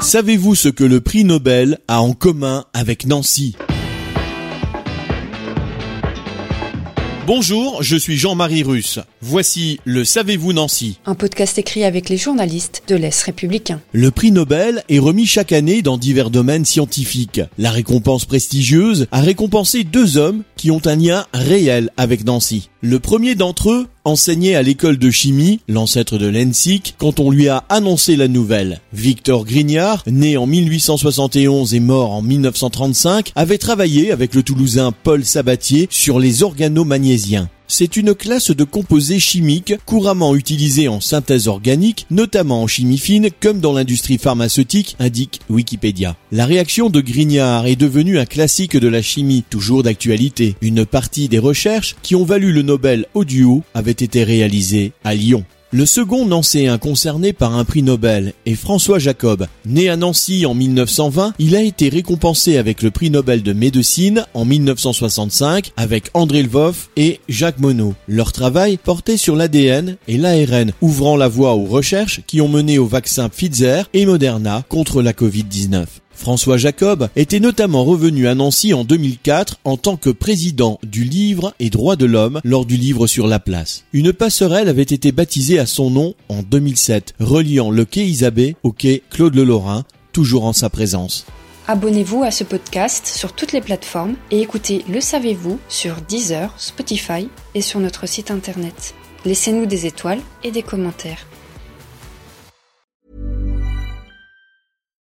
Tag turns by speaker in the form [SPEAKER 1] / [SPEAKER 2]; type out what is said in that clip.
[SPEAKER 1] Savez-vous ce que le prix Nobel a en commun avec Nancy Bonjour, je suis Jean-Marie Russe. Voici le Savez-vous Nancy
[SPEAKER 2] Un podcast écrit avec les journalistes de l'Est républicain.
[SPEAKER 1] Le prix Nobel est remis chaque année dans divers domaines scientifiques. La récompense prestigieuse a récompensé deux hommes qui ont un lien réel avec Nancy. Le premier d'entre eux enseignait à l'école de chimie, l'ancêtre de l'ENSIC, quand on lui a annoncé la nouvelle. Victor Grignard, né en 1871 et mort en 1935, avait travaillé avec le Toulousain Paul Sabatier sur les organomagnésiens. C'est une classe de composés chimiques couramment utilisés en synthèse organique, notamment en chimie fine comme dans l'industrie pharmaceutique, indique Wikipédia. La réaction de Grignard est devenue un classique de la chimie, toujours d'actualité. Une partie des recherches qui ont valu le Nobel au duo avait été réalisée à Lyon. Le second nancéen concerné par un prix Nobel est François Jacob. Né à Nancy en 1920, il a été récompensé avec le prix Nobel de médecine en 1965 avec André Lvoff et Jacques Monod. Leur travail portait sur l'ADN et l'ARN, ouvrant la voie aux recherches qui ont mené au vaccin Pfizer et Moderna contre la Covid-19. François Jacob était notamment revenu à Nancy en 2004 en tant que président du livre et droits de l'homme lors du livre sur la place. Une passerelle avait été baptisée à son nom en 2007, reliant le quai Isabée au quai Claude Le Lorrain, toujours en sa présence.
[SPEAKER 2] Abonnez-vous à ce podcast sur toutes les plateformes et écoutez Le Savez-vous sur Deezer, Spotify et sur notre site internet. Laissez-nous des étoiles et des commentaires.